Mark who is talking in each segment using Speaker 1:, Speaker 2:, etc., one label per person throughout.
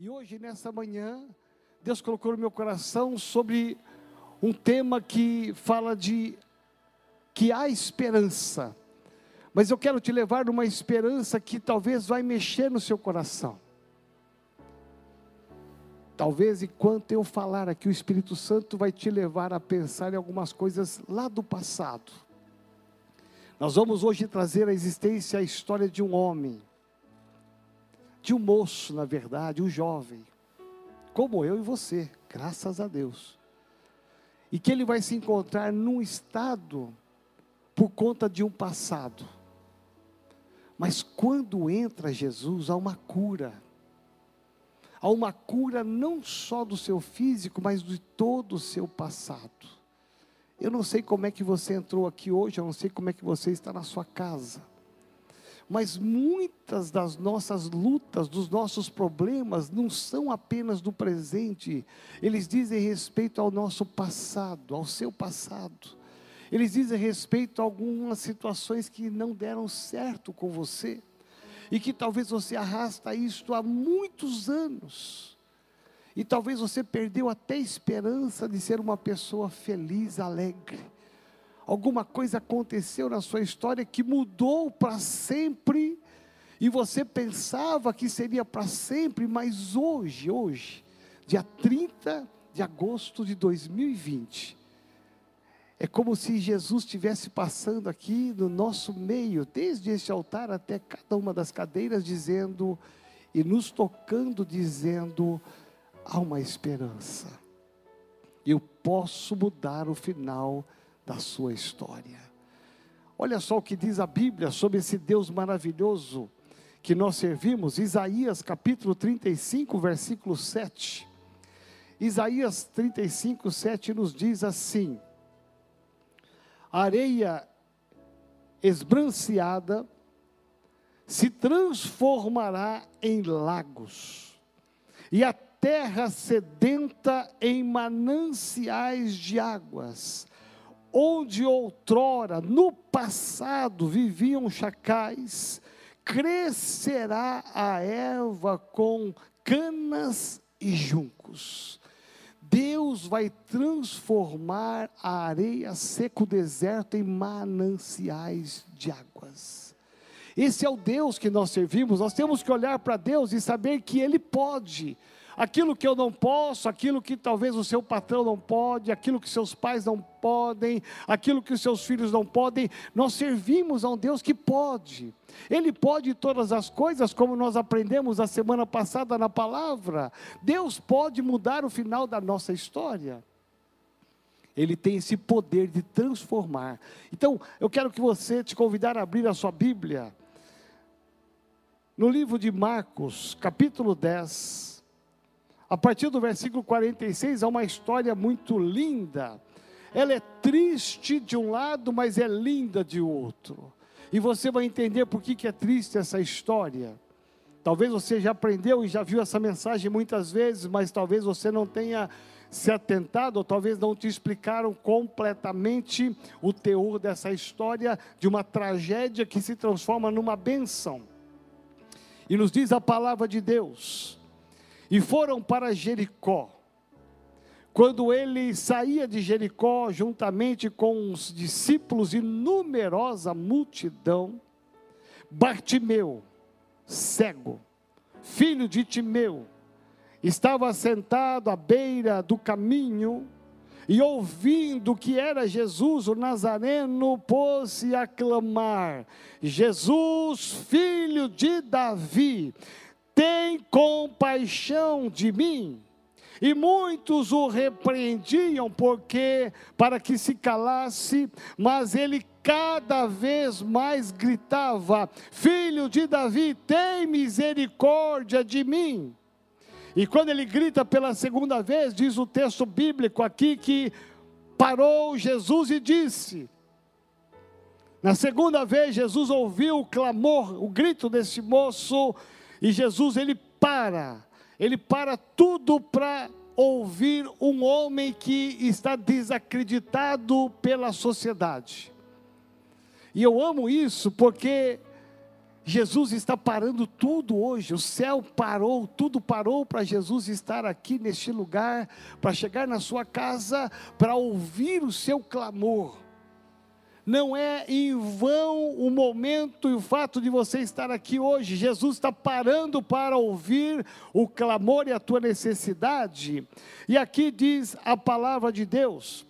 Speaker 1: E hoje, nessa manhã, Deus colocou no meu coração sobre um tema que fala de que há esperança. Mas eu quero te levar numa esperança que talvez vai mexer no seu coração. Talvez enquanto eu falar aqui, o Espírito Santo vai te levar a pensar em algumas coisas lá do passado. Nós vamos hoje trazer à existência a história de um homem de um moço, na verdade, um jovem, como eu e você, graças a Deus. E que ele vai se encontrar num estado por conta de um passado. Mas quando entra Jesus, há uma cura. Há uma cura não só do seu físico, mas de todo o seu passado. Eu não sei como é que você entrou aqui hoje, eu não sei como é que você está na sua casa mas muitas das nossas lutas, dos nossos problemas, não são apenas do presente, eles dizem respeito ao nosso passado, ao seu passado. Eles dizem respeito a algumas situações que não deram certo com você, e que talvez você arrasta isto há muitos anos. E talvez você perdeu até a esperança de ser uma pessoa feliz, alegre alguma coisa aconteceu na sua história que mudou para sempre, e você pensava que seria para sempre, mas hoje, hoje, dia 30 de agosto de 2020, é como se Jesus estivesse passando aqui no nosso meio, desde este altar até cada uma das cadeiras, dizendo e nos tocando, dizendo: há uma esperança, eu posso mudar o final da sua história. Olha só o que diz a Bíblia sobre esse Deus maravilhoso que nós servimos, Isaías capítulo 35, versículo 7. Isaías 35, 7 nos diz assim: areia esbranceada se transformará em lagos, e a terra sedenta em mananciais de águas onde outrora, no passado, viviam chacais, crescerá a erva com canas e juncos. Deus vai transformar a areia seca, o deserto, em mananciais de águas. Esse é o Deus que nós servimos. Nós temos que olhar para Deus e saber que Ele pode aquilo que eu não posso, aquilo que talvez o seu patrão não pode, aquilo que seus pais não podem, aquilo que os seus filhos não podem, nós servimos a um Deus que pode. Ele pode todas as coisas, como nós aprendemos a semana passada na palavra. Deus pode mudar o final da nossa história. Ele tem esse poder de transformar. Então, eu quero que você te convidar a abrir a sua Bíblia. No livro de Marcos, capítulo 10, a partir do versículo 46, há uma história muito linda. Ela é triste de um lado, mas é linda de outro. E você vai entender por que, que é triste essa história. Talvez você já aprendeu e já viu essa mensagem muitas vezes, mas talvez você não tenha se atentado, ou talvez não te explicaram completamente o teor dessa história de uma tragédia que se transforma numa benção. E nos diz a palavra de Deus e foram para Jericó. Quando ele saía de Jericó, juntamente com os discípulos e numerosa multidão, Bartimeu, cego, filho de Timeu, estava sentado à beira do caminho e ouvindo que era Jesus o Nazareno, pôs-se a clamar: Jesus, filho de Davi, tem compaixão de mim. E muitos o repreendiam porque para que se calasse, mas ele cada vez mais gritava: Filho de Davi, tem misericórdia de mim. E quando ele grita pela segunda vez, diz o texto bíblico aqui que parou Jesus e disse: Na segunda vez, Jesus ouviu o clamor, o grito desse moço, e Jesus ele para, ele para tudo para ouvir um homem que está desacreditado pela sociedade. E eu amo isso porque Jesus está parando tudo hoje, o céu parou, tudo parou para Jesus estar aqui neste lugar, para chegar na sua casa, para ouvir o seu clamor. Não é em vão o momento e o fato de você estar aqui hoje. Jesus está parando para ouvir o clamor e a tua necessidade. E aqui diz a palavra de Deus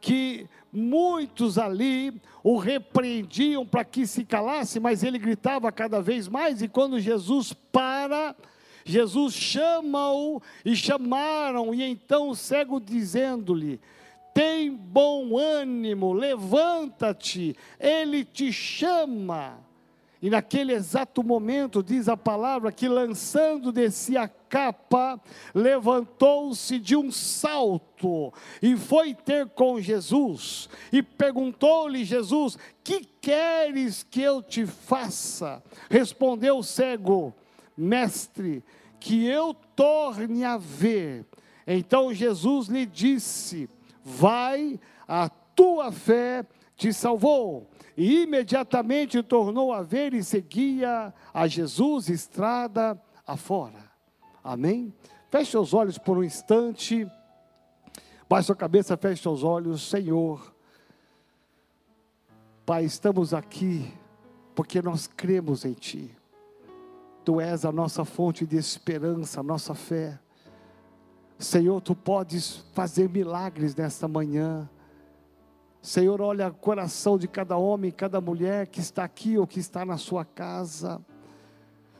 Speaker 1: que muitos ali o repreendiam para que se calasse, mas ele gritava cada vez mais, e quando Jesus para, Jesus chama-o e chamaram, e então o cego dizendo-lhe: Tem bom ânimo, levanta-te, ele te chama. E naquele exato momento, diz a palavra, que lançando de si a capa, levantou-se de um salto e foi ter com Jesus. E perguntou-lhe Jesus: Que queres que eu te faça? Respondeu o cego: Mestre, que eu torne a ver. Então Jesus lhe disse: Vai, a tua fé te salvou e imediatamente tornou a ver e seguia a Jesus estrada afora. Amém? Feche seus olhos por um instante. Baixe sua cabeça, feche seus olhos, Senhor. Pai, estamos aqui porque nós cremos em Ti. Tu és a nossa fonte de esperança, a nossa fé. Senhor, Tu podes fazer milagres nesta manhã. Senhor, olha o coração de cada homem, cada mulher que está aqui ou que está na sua casa.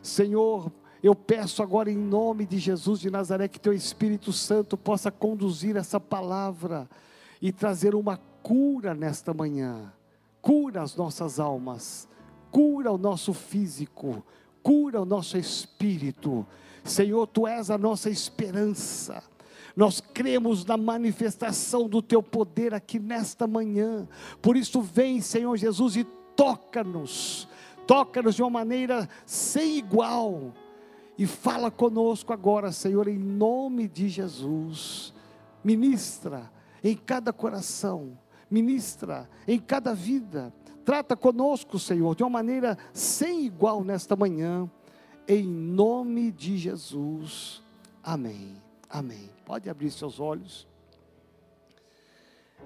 Speaker 1: Senhor, eu peço agora em nome de Jesus de Nazaré que teu Espírito Santo possa conduzir essa palavra e trazer uma cura nesta manhã. Cura as nossas almas, cura o nosso físico, cura o nosso espírito. Senhor, tu és a nossa esperança. Nós cremos na manifestação do teu poder aqui nesta manhã. Por isso, vem, Senhor Jesus, e toca-nos. Toca-nos de uma maneira sem igual. E fala conosco agora, Senhor, em nome de Jesus. Ministra em cada coração, ministra em cada vida. Trata conosco, Senhor, de uma maneira sem igual nesta manhã, em nome de Jesus. Amém. Amém. Pode abrir seus olhos.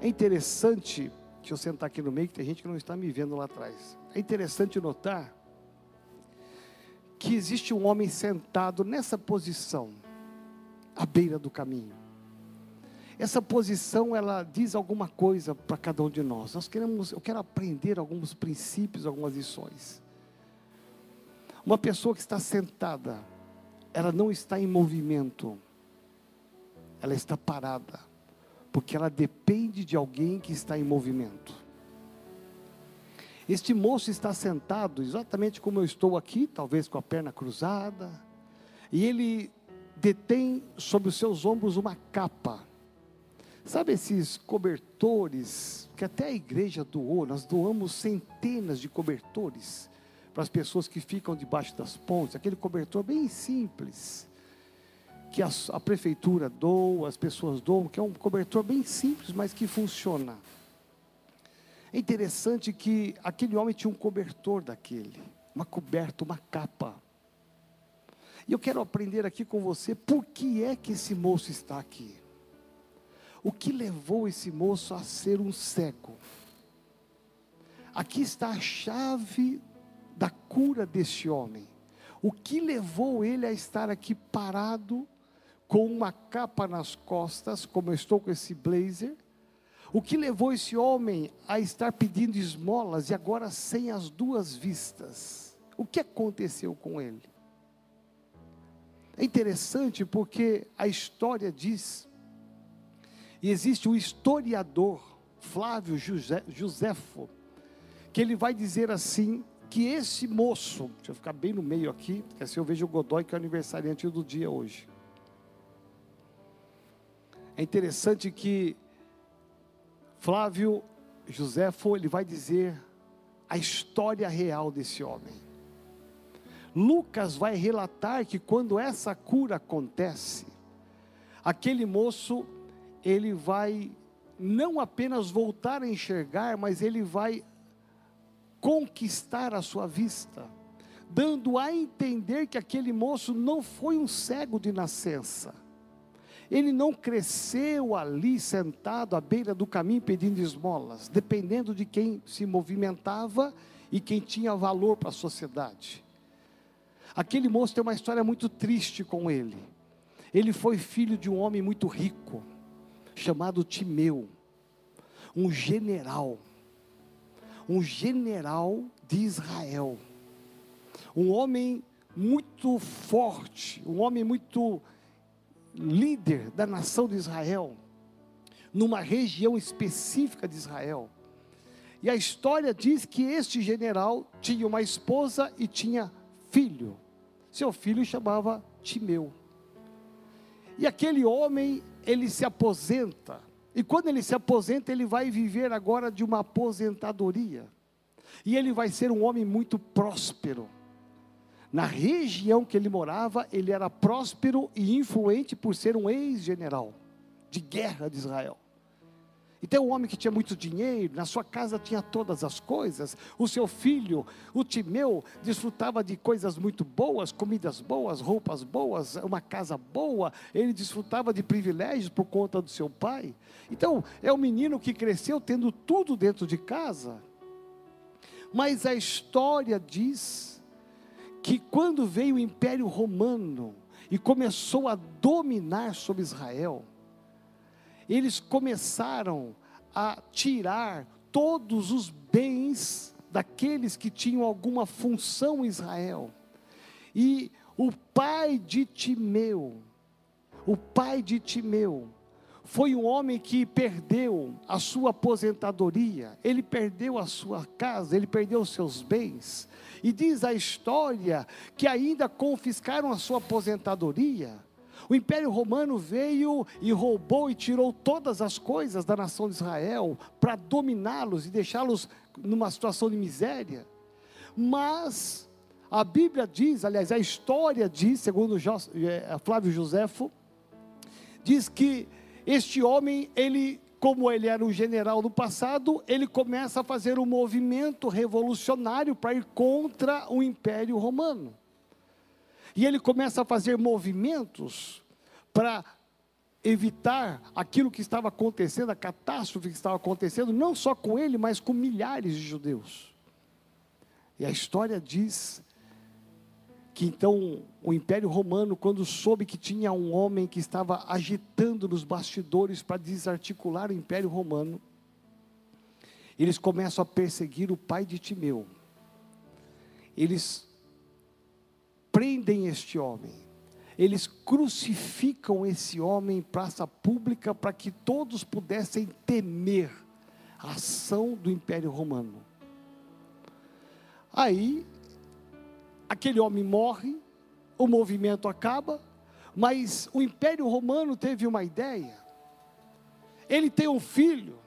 Speaker 1: É interessante, deixa eu sentar aqui no meio, que tem gente que não está me vendo lá atrás. É interessante notar que existe um homem sentado nessa posição, à beira do caminho. Essa posição, ela diz alguma coisa para cada um de nós. Nós queremos, eu quero aprender alguns princípios, algumas lições. Uma pessoa que está sentada, ela não está em movimento ela está parada, porque ela depende de alguém que está em movimento. Este moço está sentado exatamente como eu estou aqui, talvez com a perna cruzada, e ele detém sobre os seus ombros uma capa. Sabe esses cobertores que até a igreja doou? Nós doamos centenas de cobertores para as pessoas que ficam debaixo das pontes, aquele cobertor bem simples que a, a prefeitura doa, as pessoas doam, que é um cobertor bem simples, mas que funciona. É interessante que aquele homem tinha um cobertor daquele, uma coberta, uma capa. E eu quero aprender aqui com você por que é que esse moço está aqui. O que levou esse moço a ser um cego? Aqui está a chave da cura deste homem. O que levou ele a estar aqui parado com uma capa nas costas, como eu estou com esse blazer. O que levou esse homem a estar pedindo esmolas e agora sem as duas vistas? O que aconteceu com ele? É interessante porque a história diz, e existe um historiador, Flávio Josefo, que ele vai dizer assim: que esse moço, deixa eu ficar bem no meio aqui, porque assim eu vejo o Godoy, que é o aniversariante do dia hoje. É interessante que Flávio Josefo, ele vai dizer a história real desse homem. Lucas vai relatar que quando essa cura acontece, aquele moço, ele vai não apenas voltar a enxergar, mas ele vai conquistar a sua vista, dando a entender que aquele moço não foi um cego de nascença. Ele não cresceu ali sentado à beira do caminho pedindo esmolas, dependendo de quem se movimentava e quem tinha valor para a sociedade. Aquele moço tem uma história muito triste com ele. Ele foi filho de um homem muito rico, chamado Timeu, um general, um general de Israel, um homem muito forte, um homem muito líder da nação de Israel, numa região específica de Israel. E a história diz que este general tinha uma esposa e tinha filho. Seu filho chamava Timeu. E aquele homem, ele se aposenta. E quando ele se aposenta, ele vai viver agora de uma aposentadoria. E ele vai ser um homem muito próspero. Na região que ele morava, ele era próspero e influente por ser um ex-general de guerra de Israel. Então, um homem que tinha muito dinheiro, na sua casa tinha todas as coisas. O seu filho, o Timeu, desfrutava de coisas muito boas, comidas boas, roupas boas, uma casa boa. Ele desfrutava de privilégios por conta do seu pai. Então, é um menino que cresceu tendo tudo dentro de casa. Mas a história diz que quando veio o Império Romano e começou a dominar sobre Israel, eles começaram a tirar todos os bens daqueles que tinham alguma função em Israel. E o pai de Timeu, o pai de Timeu, foi um homem que perdeu a sua aposentadoria, ele perdeu a sua casa, ele perdeu os seus bens. E diz a história que ainda confiscaram a sua aposentadoria o Império Romano veio e roubou e tirou todas as coisas da nação de Israel para dominá-los e deixá-los numa situação de miséria. Mas a Bíblia diz, aliás, a história diz, segundo é, Flávio Joséfo, diz que este homem, ele, como ele era um general no passado, ele começa a fazer um movimento revolucionário para ir contra o Império Romano. E ele começa a fazer movimentos para evitar aquilo que estava acontecendo, a catástrofe que estava acontecendo, não só com ele, mas com milhares de judeus. E a história diz que então o Império Romano, quando soube que tinha um homem que estava agitando nos bastidores para desarticular o Império Romano, eles começam a perseguir o pai de Timeu. Eles prendem este homem. Eles crucificam esse homem em praça pública para que todos pudessem temer a ação do Império Romano. Aí, aquele homem morre, o movimento acaba, mas o Império Romano teve uma ideia. Ele tem um filho,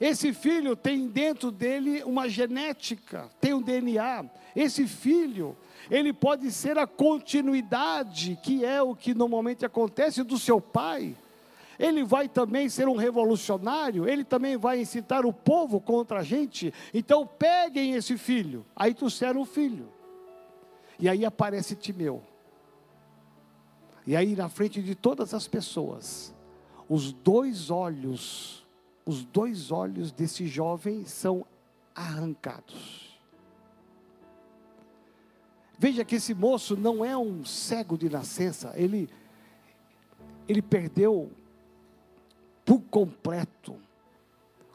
Speaker 1: esse filho tem dentro dele uma genética, tem um DNA. Esse filho, ele pode ser a continuidade, que é o que normalmente acontece do seu pai. Ele vai também ser um revolucionário, ele também vai incitar o povo contra a gente. Então peguem esse filho. Aí trouxeram o filho. E aí aparece Timeu. E aí na frente de todas as pessoas, os dois olhos os dois olhos desse jovem são arrancados. Veja que esse moço não é um cego de nascença, ele, ele perdeu por completo.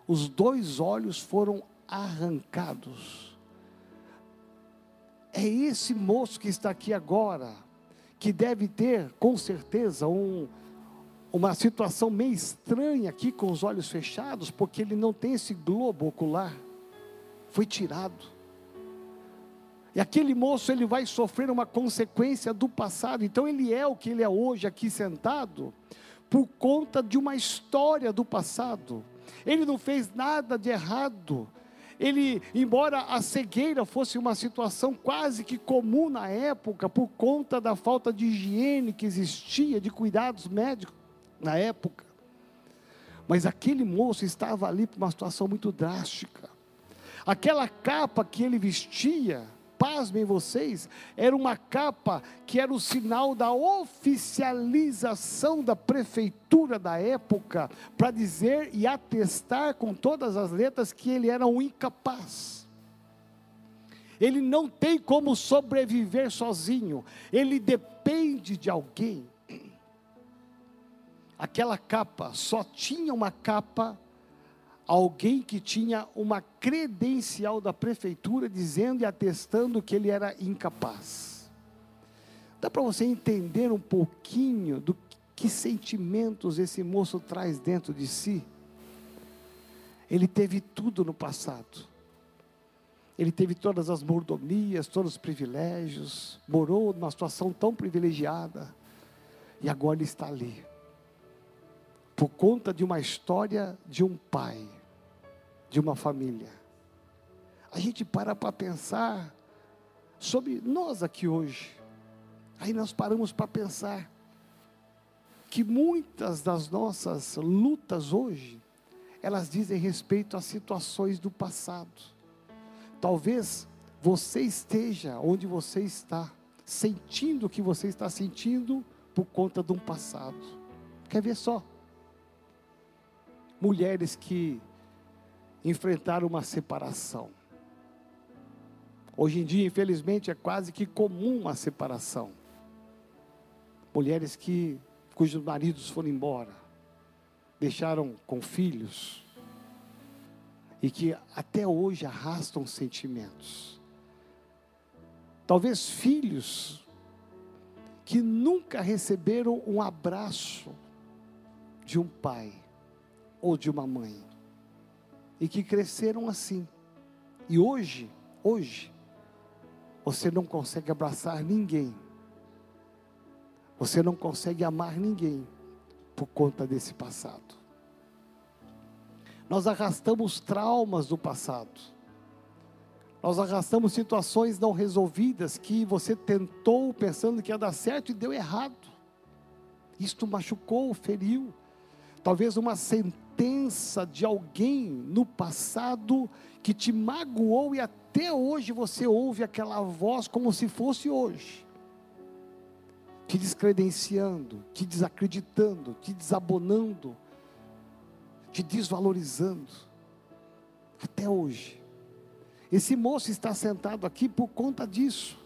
Speaker 1: Os dois olhos foram arrancados. É esse moço que está aqui agora, que deve ter, com certeza, um, uma situação meio estranha aqui com os olhos fechados, porque ele não tem esse globo ocular. Foi tirado. E aquele moço ele vai sofrer uma consequência do passado. Então ele é o que ele é hoje aqui sentado por conta de uma história do passado. Ele não fez nada de errado. Ele, embora a cegueira fosse uma situação quase que comum na época, por conta da falta de higiene que existia, de cuidados médicos, na época. Mas aquele moço estava ali por uma situação muito drástica. Aquela capa que ele vestia, pasmem vocês, era uma capa que era o sinal da oficialização da prefeitura da época, para dizer e atestar com todas as letras que ele era um incapaz. Ele não tem como sobreviver sozinho, ele depende de alguém. Aquela capa só tinha uma capa alguém que tinha uma credencial da prefeitura dizendo e atestando que ele era incapaz. Dá para você entender um pouquinho do que sentimentos esse moço traz dentro de si? Ele teve tudo no passado. Ele teve todas as mordomias, todos os privilégios, morou numa situação tão privilegiada, e agora ele está ali, por conta de uma história de um pai de uma família. A gente para para pensar sobre nós aqui hoje. Aí nós paramos para pensar que muitas das nossas lutas hoje, elas dizem respeito a situações do passado. Talvez você esteja onde você está, sentindo o que você está sentindo por conta de um passado. Quer ver só? Mulheres que enfrentar uma separação. Hoje em dia, infelizmente, é quase que comum a separação. Mulheres que cujos maridos foram embora, deixaram com filhos e que até hoje arrastam sentimentos. Talvez filhos que nunca receberam um abraço de um pai ou de uma mãe e que cresceram assim. E hoje, hoje, você não consegue abraçar ninguém. Você não consegue amar ninguém por conta desse passado. Nós arrastamos traumas do passado. Nós arrastamos situações não resolvidas que você tentou pensando que ia dar certo e deu errado. Isto machucou, feriu. Talvez uma sentença de alguém no passado que te magoou e até hoje você ouve aquela voz como se fosse hoje. Te descredenciando, te desacreditando, te desabonando, te desvalorizando. Até hoje. Esse moço está sentado aqui por conta disso.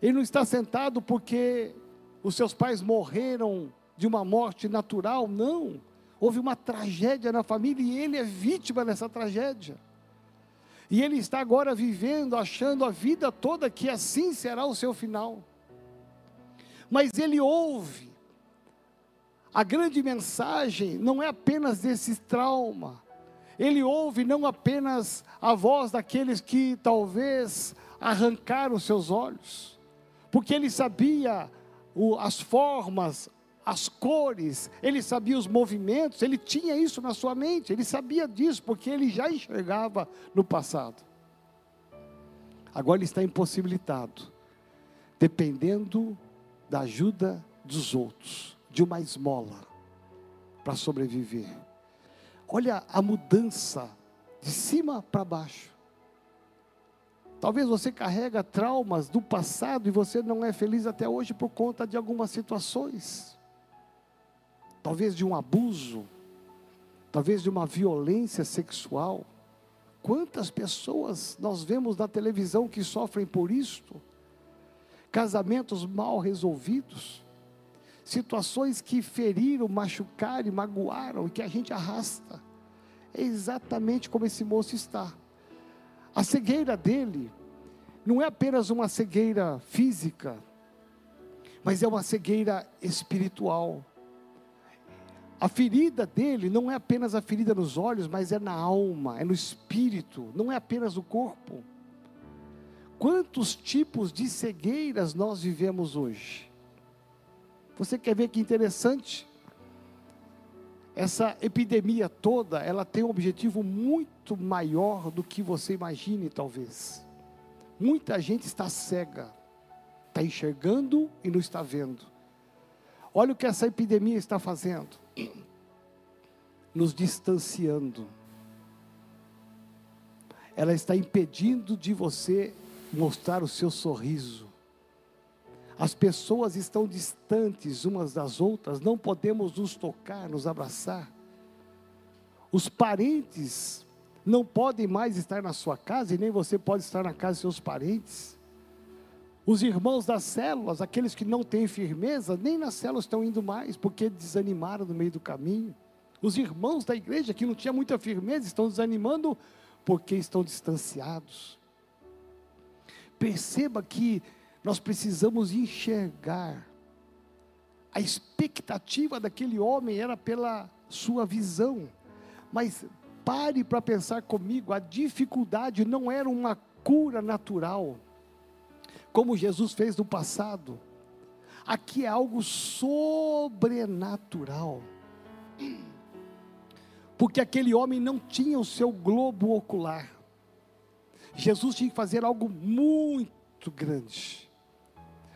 Speaker 1: Ele não está sentado porque os seus pais morreram de uma morte natural, não. Houve uma tragédia na família e ele é vítima dessa tragédia. E ele está agora vivendo, achando a vida toda que assim será o seu final. Mas ele ouve. A grande mensagem não é apenas desse trauma. Ele ouve não apenas a voz daqueles que talvez arrancaram seus olhos, porque ele sabia o, as formas, as cores, ele sabia os movimentos, ele tinha isso na sua mente, ele sabia disso, porque ele já enxergava no passado. Agora ele está impossibilitado, dependendo da ajuda dos outros, de uma esmola, para sobreviver. Olha a mudança de cima para baixo. Talvez você carrega traumas do passado e você não é feliz até hoje por conta de algumas situações talvez de um abuso, talvez de uma violência sexual. Quantas pessoas nós vemos na televisão que sofrem por isto? Casamentos mal resolvidos, situações que feriram, machucaram e magoaram que a gente arrasta. É exatamente como esse moço está. A cegueira dele não é apenas uma cegueira física, mas é uma cegueira espiritual. A ferida dele não é apenas a ferida nos olhos, mas é na alma, é no espírito, não é apenas o corpo. Quantos tipos de cegueiras nós vivemos hoje? Você quer ver que interessante? Essa epidemia toda, ela tem um objetivo muito maior do que você imagine, talvez. Muita gente está cega, está enxergando e não está vendo. Olha o que essa epidemia está fazendo nos distanciando. ela está impedindo de você mostrar o seu sorriso. As pessoas estão distantes umas das outras, não podemos nos tocar, nos abraçar. Os parentes não podem mais estar na sua casa e nem você pode estar na casa de seus parentes. Os irmãos das células, aqueles que não têm firmeza, nem nas células estão indo mais, porque desanimaram no meio do caminho. Os irmãos da igreja que não tinha muita firmeza estão desanimando porque estão distanciados. Perceba que nós precisamos enxergar. A expectativa daquele homem era pela sua visão, mas pare para pensar comigo: a dificuldade não era uma cura natural, como Jesus fez no passado. Aqui é algo sobrenatural porque aquele homem não tinha o seu globo ocular. Jesus tinha que fazer algo muito grande.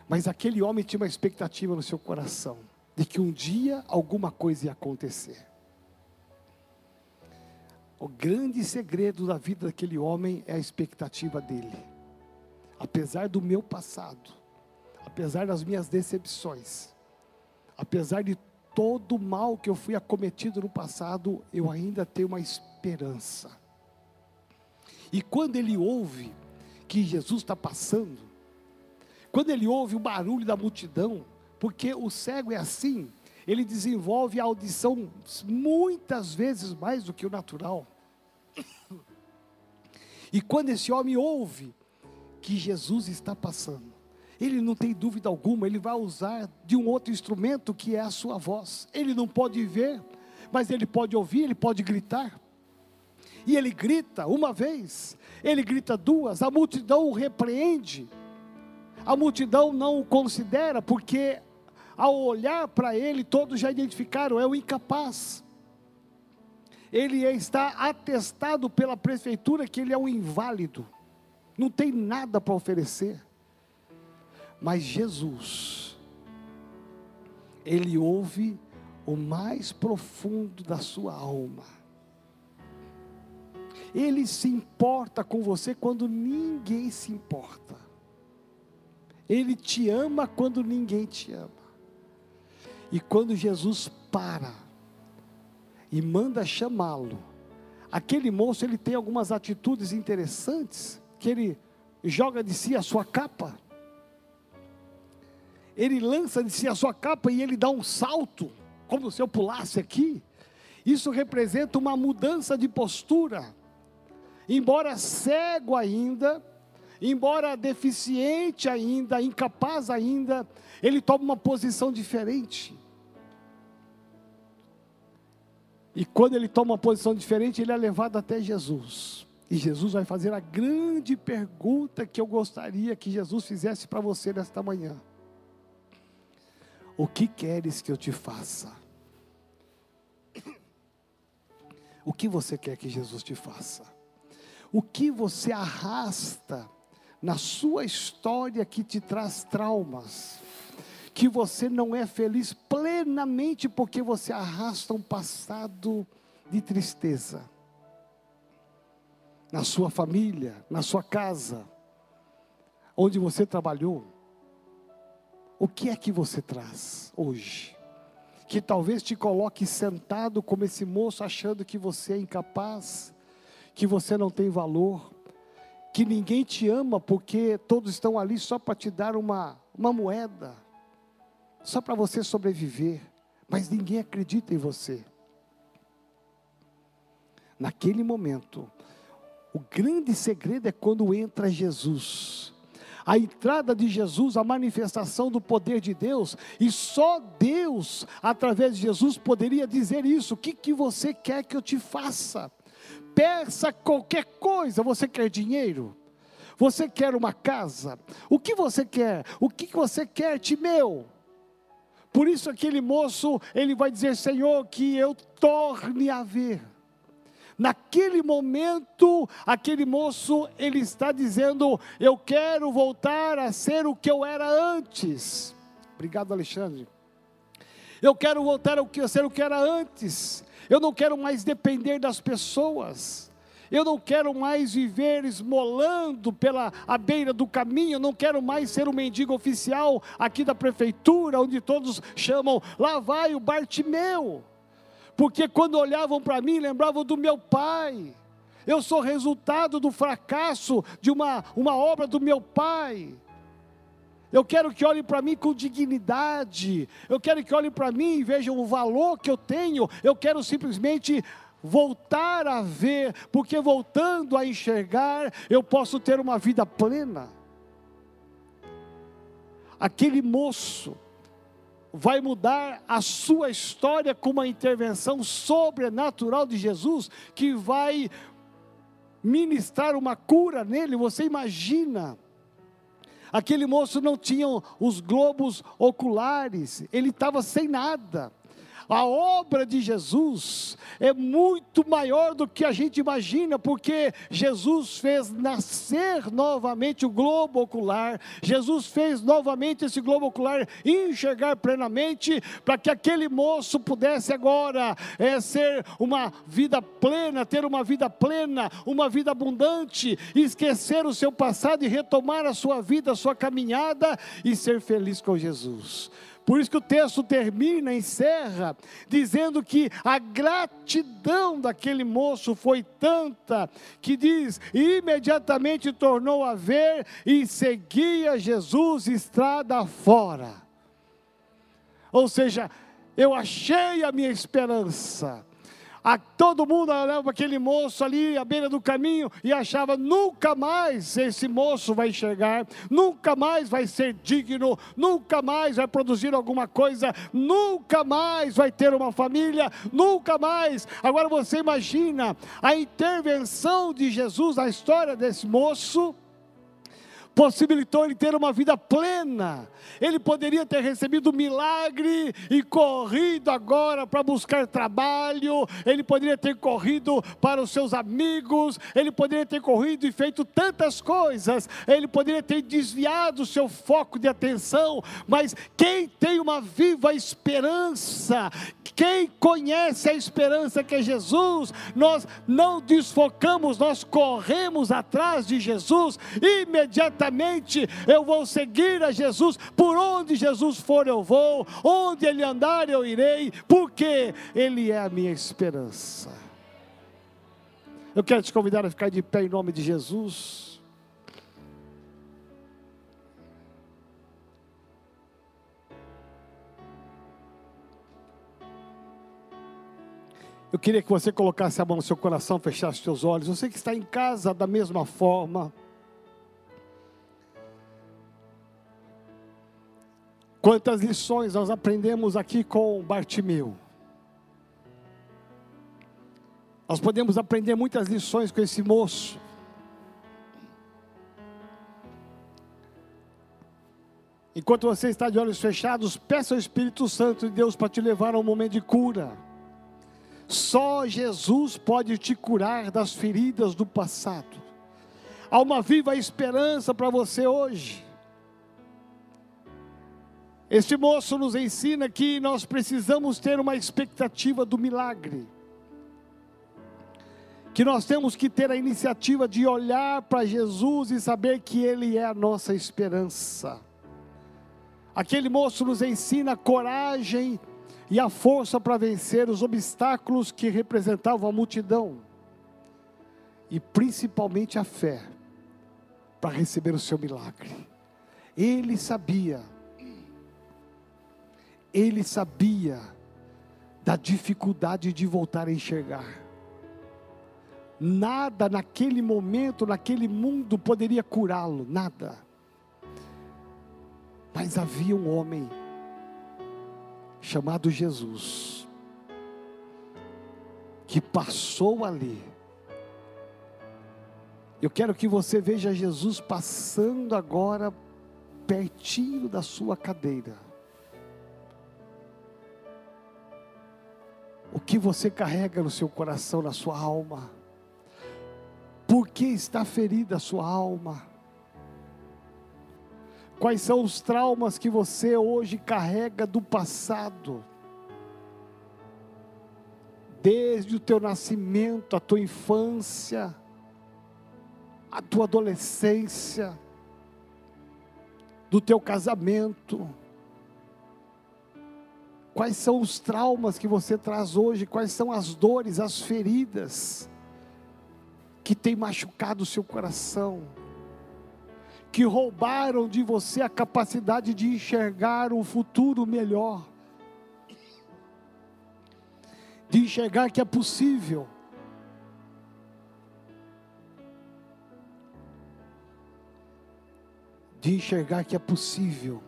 Speaker 1: Mas aquele homem tinha uma expectativa no seu coração de que um dia alguma coisa ia acontecer. O grande segredo da vida daquele homem é a expectativa dele. Apesar do meu passado, apesar das minhas decepções, apesar de todo o mal que eu fui acometido no passado, eu ainda tenho uma esperança. E quando ele ouve que Jesus está passando, quando ele ouve o barulho da multidão, porque o cego é assim, ele desenvolve a audição muitas vezes mais do que o natural. E quando esse homem ouve que Jesus está passando, ele não tem dúvida alguma, ele vai usar de um outro instrumento que é a sua voz. Ele não pode ver, mas ele pode ouvir, ele pode gritar. E ele grita uma vez, ele grita duas, a multidão o repreende. A multidão não o considera, porque ao olhar para ele, todos já identificaram, é o incapaz. Ele está atestado pela prefeitura que ele é um inválido, não tem nada para oferecer. Mas Jesus, Ele ouve o mais profundo da sua alma. Ele se importa com você quando ninguém se importa. Ele te ama quando ninguém te ama. E quando Jesus para e manda chamá-lo, aquele moço ele tem algumas atitudes interessantes, que ele joga de si a sua capa ele lança de si a sua capa e ele dá um salto, como se eu pulasse aqui. Isso representa uma mudança de postura. Embora cego ainda, embora deficiente ainda, incapaz ainda, ele toma uma posição diferente. E quando ele toma uma posição diferente, ele é levado até Jesus. E Jesus vai fazer a grande pergunta que eu gostaria que Jesus fizesse para você nesta manhã. O que queres que eu te faça? O que você quer que Jesus te faça? O que você arrasta na sua história que te traz traumas? Que você não é feliz plenamente porque você arrasta um passado de tristeza. Na sua família, na sua casa, onde você trabalhou, o que é que você traz hoje? Que talvez te coloque sentado como esse moço, achando que você é incapaz, que você não tem valor, que ninguém te ama porque todos estão ali só para te dar uma, uma moeda, só para você sobreviver, mas ninguém acredita em você. Naquele momento, o grande segredo é quando entra Jesus a entrada de Jesus, a manifestação do poder de Deus, e só Deus, através de Jesus, poderia dizer isso: o que, que você quer que eu te faça? Peça qualquer coisa, você quer dinheiro? Você quer uma casa? O que você quer? O que você quer, Timeu? Por isso aquele moço, ele vai dizer, Senhor, que eu torne a ver. Naquele momento, aquele moço, ele está dizendo: Eu quero voltar a ser o que eu era antes. Obrigado, Alexandre. Eu quero voltar a ser o que era antes. Eu não quero mais depender das pessoas. Eu não quero mais viver esmolando pela a beira do caminho, eu não quero mais ser um mendigo oficial aqui da prefeitura, onde todos chamam, lá vai o Bartimeu. Porque quando olhavam para mim, lembravam do meu pai. Eu sou resultado do fracasso de uma, uma obra do meu pai. Eu quero que olhem para mim com dignidade. Eu quero que olhem para mim e vejam o valor que eu tenho. Eu quero simplesmente voltar a ver, porque voltando a enxergar, eu posso ter uma vida plena. Aquele moço vai mudar a sua história com uma intervenção sobrenatural de Jesus, que vai ministrar uma cura nele. Você imagina? Aquele moço não tinha os globos oculares, ele estava sem nada. A obra de Jesus é muito maior do que a gente imagina, porque Jesus fez nascer novamente o globo ocular, Jesus fez novamente esse globo ocular enxergar plenamente, para que aquele moço pudesse agora é, ser uma vida plena, ter uma vida plena, uma vida abundante, esquecer o seu passado e retomar a sua vida, a sua caminhada e ser feliz com Jesus. Por isso que o texto termina, encerra, dizendo que a gratidão daquele moço foi tanta, que diz: imediatamente tornou a ver e seguia Jesus estrada fora. Ou seja, eu achei a minha esperança. A, todo mundo olhava para aquele moço ali à beira do caminho e achava nunca mais esse moço vai enxergar, nunca mais vai ser digno, nunca mais vai produzir alguma coisa, nunca mais vai ter uma família, nunca mais. Agora você imagina a intervenção de Jesus na história desse moço possibilitou ele ter uma vida plena. Ele poderia ter recebido milagre e corrido agora para buscar trabalho, ele poderia ter corrido para os seus amigos, ele poderia ter corrido e feito tantas coisas, ele poderia ter desviado o seu foco de atenção, mas quem tem uma viva esperança, quem conhece a esperança que é Jesus, nós não desfocamos, nós corremos atrás de Jesus imediatamente eu vou seguir a Jesus, por onde Jesus for eu vou, onde Ele andar eu irei, porque Ele é a minha esperança. Eu quero te convidar a ficar de pé em nome de Jesus. Eu queria que você colocasse a mão no seu coração, fechasse os seus olhos. Você que está em casa da mesma forma. Quantas lições nós aprendemos aqui com Bartimeu. Nós podemos aprender muitas lições com esse moço. Enquanto você está de olhos fechados, peça ao Espírito Santo de Deus para te levar a um momento de cura. Só Jesus pode te curar das feridas do passado. Há uma viva esperança para você hoje. Este moço nos ensina que nós precisamos ter uma expectativa do milagre. Que nós temos que ter a iniciativa de olhar para Jesus e saber que Ele é a nossa esperança. Aquele moço nos ensina coragem e a força para vencer os obstáculos que representavam a multidão, e principalmente a fé para receber o seu milagre. Ele sabia ele sabia da dificuldade de voltar a enxergar. Nada naquele momento, naquele mundo poderia curá-lo, nada. Mas havia um homem chamado Jesus que passou ali. Eu quero que você veja Jesus passando agora pertinho da sua cadeira. o que você carrega no seu coração, na sua alma. Por que está ferida a sua alma? Quais são os traumas que você hoje carrega do passado? desde o teu nascimento, a tua infância, a tua adolescência, do teu casamento. Quais são os traumas que você traz hoje? Quais são as dores, as feridas que têm machucado o seu coração? Que roubaram de você a capacidade de enxergar um futuro melhor? De enxergar que é possível de enxergar que é possível.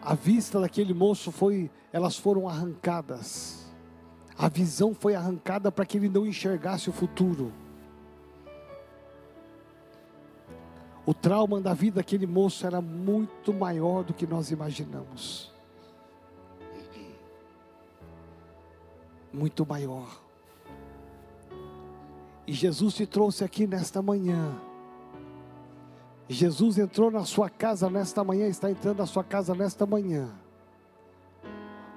Speaker 1: A vista daquele moço foi, elas foram arrancadas. A visão foi arrancada para que ele não enxergasse o futuro. O trauma da vida daquele moço era muito maior do que nós imaginamos. Muito maior. E Jesus te trouxe aqui nesta manhã Jesus entrou na sua casa nesta manhã, está entrando na sua casa nesta manhã,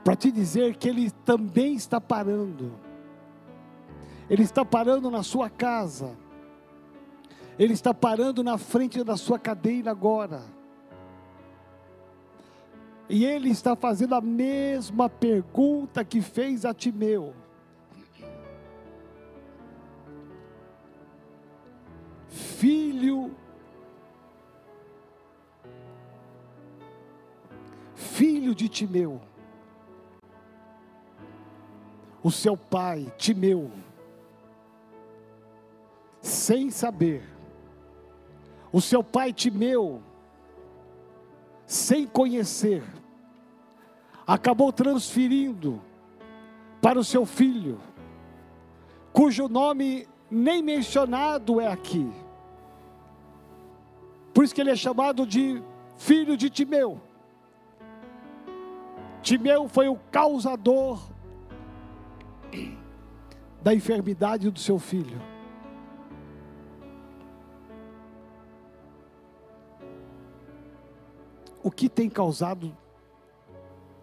Speaker 1: para te dizer que Ele também está parando, Ele está parando na sua casa, Ele está parando na frente da sua cadeira agora, e Ele está fazendo a mesma pergunta que fez a Timeu. Filho filho de Timeu. O seu pai, Timeu, sem saber, o seu pai Timeu, sem conhecer, acabou transferindo para o seu filho, cujo nome nem mencionado é aqui. Por isso que ele é chamado de filho de Timeu. Timeu foi o causador da enfermidade do seu filho. O que tem causado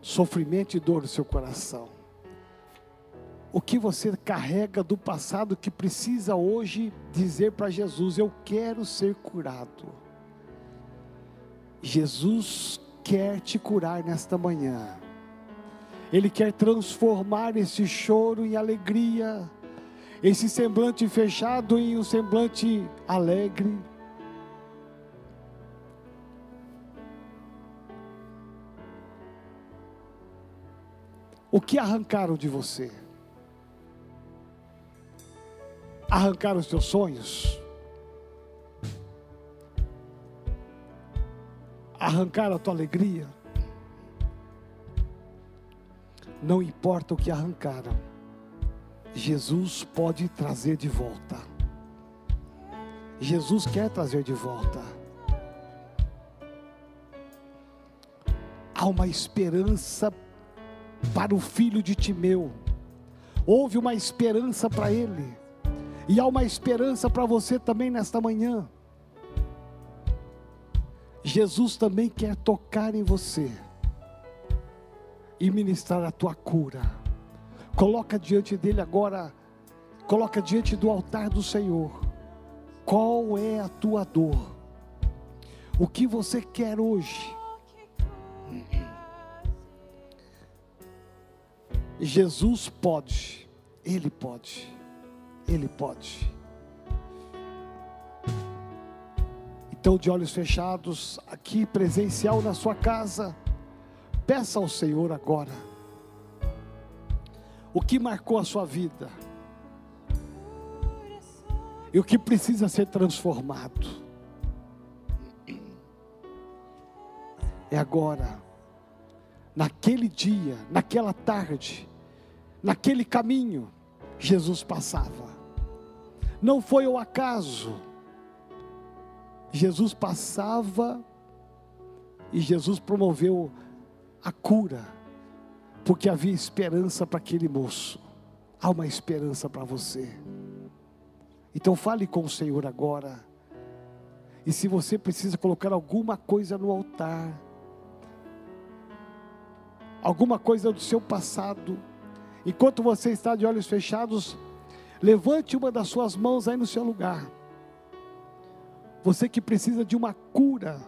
Speaker 1: sofrimento e dor no seu coração? O que você carrega do passado que precisa hoje dizer para Jesus: Eu quero ser curado. Jesus quer te curar nesta manhã. Ele quer transformar esse choro em alegria, esse semblante fechado em um semblante alegre. O que arrancaram de você? Arrancaram os teus sonhos? Arrancaram a tua alegria? Não importa o que arrancaram, Jesus pode trazer de volta. Jesus quer trazer de volta. Há uma esperança para o filho de Timeu. Houve uma esperança para ele. E há uma esperança para você também nesta manhã. Jesus também quer tocar em você e ministrar a tua cura. Coloca diante dele agora, coloca diante do altar do Senhor. Qual é a tua dor? O que você quer hoje? Jesus pode, Ele pode, Ele pode. Então, de olhos fechados, aqui presencial na sua casa, Peça ao Senhor agora o que marcou a sua vida e o que precisa ser transformado. É agora, naquele dia, naquela tarde, naquele caminho, Jesus passava. Não foi o acaso. Jesus passava e Jesus promoveu a cura, porque havia esperança para aquele moço. Há uma esperança para você. Então fale com o Senhor agora. E se você precisa colocar alguma coisa no altar, alguma coisa do seu passado. Enquanto você está de olhos fechados, levante uma das suas mãos aí no seu lugar. Você que precisa de uma cura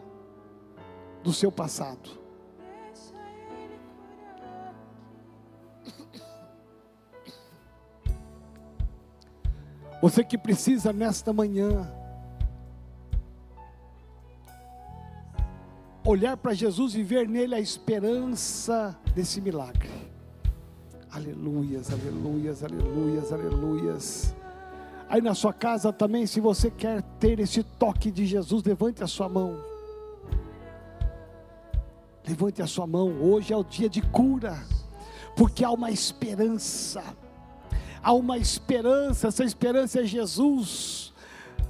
Speaker 1: do seu passado. Você que precisa nesta manhã olhar para Jesus e ver nele a esperança desse milagre. Aleluias, aleluias, aleluias, aleluias. Aí na sua casa também, se você quer ter esse toque de Jesus, levante a sua mão. Levante a sua mão. Hoje é o dia de cura, porque há uma esperança. Há uma esperança, essa esperança é Jesus.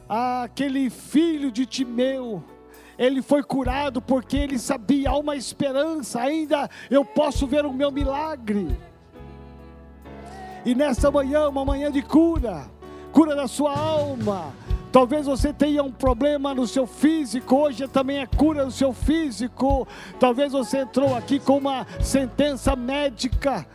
Speaker 1: Ah, aquele filho de Timeu, ele foi curado porque ele sabia, há uma esperança, ainda eu posso ver o meu milagre. E nessa manhã, uma manhã de cura, cura da sua alma. Talvez você tenha um problema no seu físico, hoje também é cura no seu físico. Talvez você entrou aqui com uma sentença médica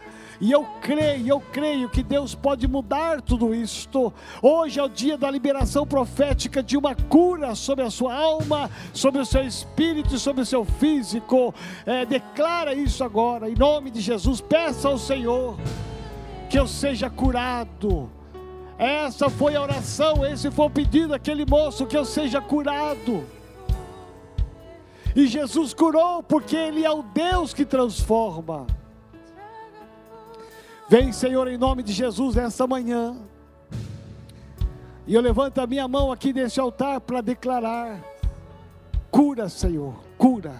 Speaker 1: e eu creio, eu creio que Deus pode mudar tudo isto. Hoje é o dia da liberação profética de uma cura sobre a sua alma, sobre o seu espírito e sobre o seu físico. É, declara isso agora, em nome de Jesus. Peça ao Senhor que eu seja curado. Essa foi a oração, esse foi o pedido daquele moço, que eu seja curado. E Jesus curou, porque Ele é o Deus que transforma. Vem, Senhor, em nome de Jesus, nessa manhã. E eu levanto a minha mão aqui nesse altar para declarar: cura, Senhor, cura.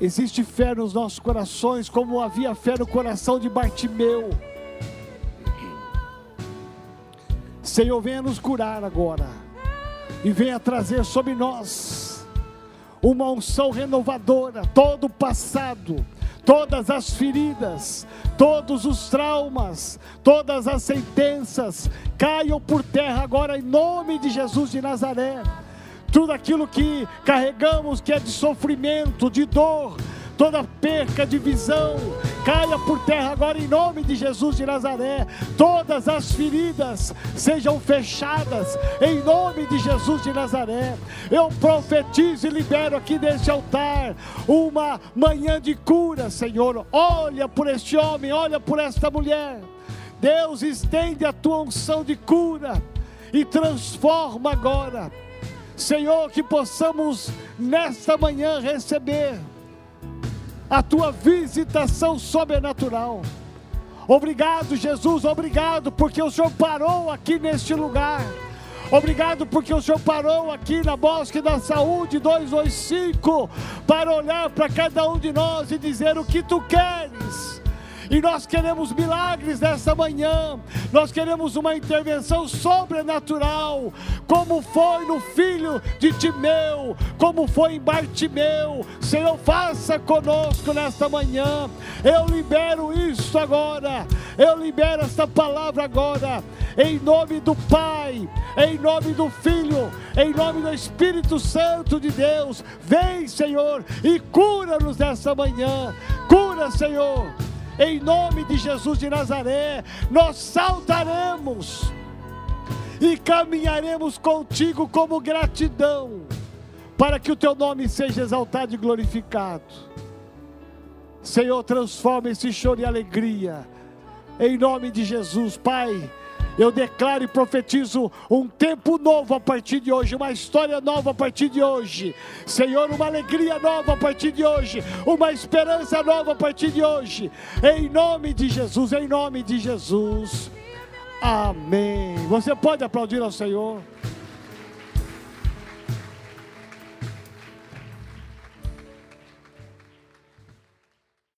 Speaker 1: Existe fé nos nossos corações, como havia fé no coração de Bartimeu. Senhor, venha nos curar agora, e venha trazer sobre nós uma unção renovadora, todo o passado todas as feridas, todos os traumas, todas as sentenças caiam por terra agora em nome de Jesus de Nazaré. Tudo aquilo que carregamos que é de sofrimento, de dor, toda perca de visão, caia por terra agora em nome de Jesus de Nazaré. Todas as feridas sejam fechadas em nome de Jesus de Nazaré. Eu profetizo e libero aqui neste altar uma manhã de cura, Senhor. Olha por este homem, olha por esta mulher. Deus estende a tua unção de cura e transforma agora. Senhor, que possamos nesta manhã receber a tua visitação sobrenatural. Obrigado, Jesus, obrigado, porque o Senhor parou aqui neste lugar. Obrigado porque o Senhor parou aqui na Bosque da Saúde 225 para olhar para cada um de nós e dizer o que tu queres. E nós queremos milagres nessa manhã, nós queremos uma intervenção sobrenatural, como foi no filho de Timeu, como foi em Bartimeu. Senhor, faça conosco nesta manhã. Eu libero isso agora, eu libero esta palavra agora, em nome do Pai, em nome do Filho, em nome do Espírito Santo de Deus. Vem, Senhor, e cura-nos nessa manhã. Cura, Senhor em nome de Jesus de Nazaré, nós saltaremos e caminharemos contigo como gratidão, para que o teu nome seja exaltado e glorificado. Senhor, transforma esse choro em alegria, em nome de Jesus, Pai eu declaro e profetizo um tempo novo a partir de hoje, uma história nova a partir de hoje. Senhor, uma alegria nova a partir de hoje, uma esperança nova a partir de hoje. Em nome de Jesus, em nome de Jesus. Amém. Você pode aplaudir ao Senhor.